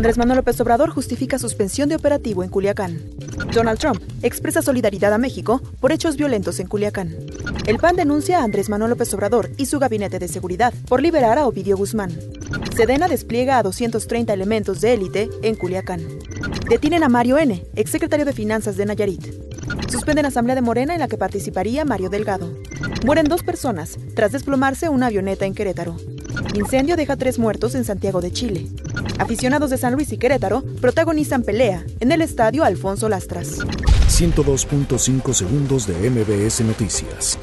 Andrés Manuel López Obrador justifica suspensión de operativo en Culiacán. Donald Trump expresa solidaridad a México por hechos violentos en Culiacán. El PAN denuncia a Andrés Manuel López Obrador y su gabinete de seguridad por liberar a Ovidio Guzmán. Sedena despliega a 230 elementos de élite en Culiacán. Detienen a Mario N., exsecretario de Finanzas de Nayarit. Suspenden asamblea de Morena en la que participaría Mario Delgado. Mueren dos personas tras desplomarse una avioneta en Querétaro. Incendio deja tres muertos en Santiago de Chile. Aficionados de San Luis y Querétaro protagonizan pelea en el estadio Alfonso Lastras. 102.5 segundos de MBS Noticias.